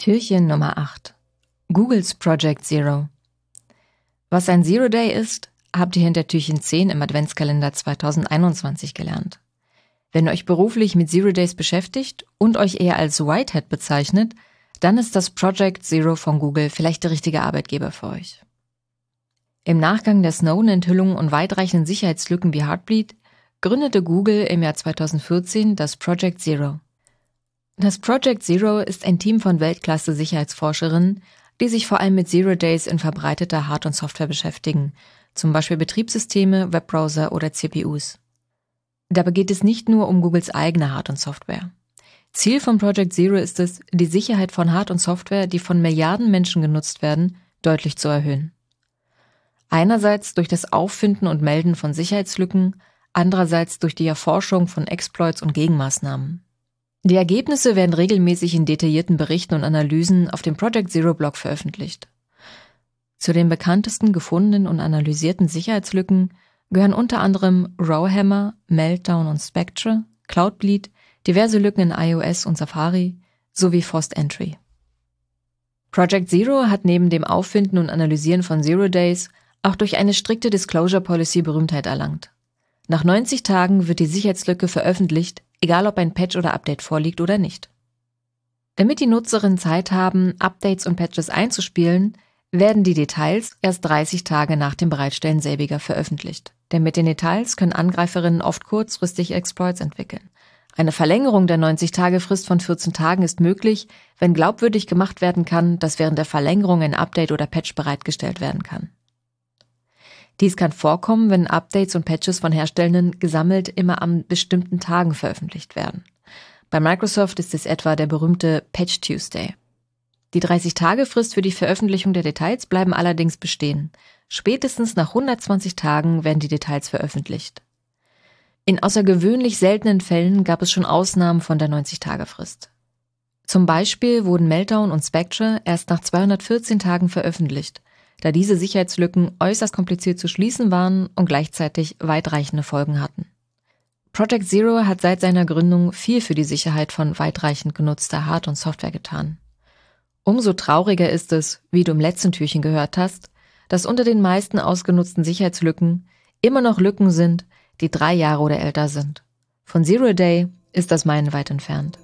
Türchen Nummer 8. Googles Project Zero. Was ein Zero Day ist, habt ihr hinter Türchen 10 im Adventskalender 2021 gelernt. Wenn ihr euch beruflich mit Zero Days beschäftigt und euch eher als Whitehead bezeichnet, dann ist das Project Zero von Google vielleicht der richtige Arbeitgeber für euch. Im Nachgang der Snowden-Enthüllungen und weitreichenden Sicherheitslücken wie Heartbleed gründete Google im Jahr 2014 das Project Zero. Das Project Zero ist ein Team von Weltklasse-Sicherheitsforscherinnen, die sich vor allem mit Zero Days in verbreiteter Hard- und Software beschäftigen, zum Beispiel Betriebssysteme, Webbrowser oder CPUs. Dabei geht es nicht nur um Googles eigene Hard- und Software. Ziel von Project Zero ist es, die Sicherheit von Hard- und Software, die von Milliarden Menschen genutzt werden, deutlich zu erhöhen. Einerseits durch das Auffinden und Melden von Sicherheitslücken, andererseits durch die Erforschung von Exploits und Gegenmaßnahmen. Die Ergebnisse werden regelmäßig in detaillierten Berichten und Analysen auf dem Project Zero Blog veröffentlicht. Zu den bekanntesten gefundenen und analysierten Sicherheitslücken gehören unter anderem Rowhammer, Meltdown und Spectre, Cloudbleed, diverse Lücken in iOS und Safari sowie Forced Entry. Project Zero hat neben dem Auffinden und Analysieren von Zero Days auch durch eine strikte Disclosure Policy Berühmtheit erlangt. Nach 90 Tagen wird die Sicherheitslücke veröffentlicht, egal ob ein Patch oder Update vorliegt oder nicht. Damit die Nutzerinnen Zeit haben, Updates und Patches einzuspielen, werden die Details erst 30 Tage nach dem Bereitstellen selbiger veröffentlicht. Denn mit den Details können Angreiferinnen oft kurzfristig Exploits entwickeln. Eine Verlängerung der 90-Tage-Frist von 14 Tagen ist möglich, wenn glaubwürdig gemacht werden kann, dass während der Verlängerung ein Update oder Patch bereitgestellt werden kann. Dies kann vorkommen, wenn Updates und Patches von Herstellenden gesammelt immer an bestimmten Tagen veröffentlicht werden. Bei Microsoft ist es etwa der berühmte Patch Tuesday. Die 30-Tage-Frist für die Veröffentlichung der Details bleiben allerdings bestehen. Spätestens nach 120 Tagen werden die Details veröffentlicht. In außergewöhnlich seltenen Fällen gab es schon Ausnahmen von der 90-Tage-Frist. Zum Beispiel wurden Meltdown und Spectre erst nach 214 Tagen veröffentlicht, da diese Sicherheitslücken äußerst kompliziert zu schließen waren und gleichzeitig weitreichende Folgen hatten. Project Zero hat seit seiner Gründung viel für die Sicherheit von weitreichend genutzter Hard- und Software getan. Umso trauriger ist es, wie du im letzten Türchen gehört hast, dass unter den meisten ausgenutzten Sicherheitslücken immer noch Lücken sind, die drei Jahre oder älter sind. Von Zero Day ist das meilenweit entfernt.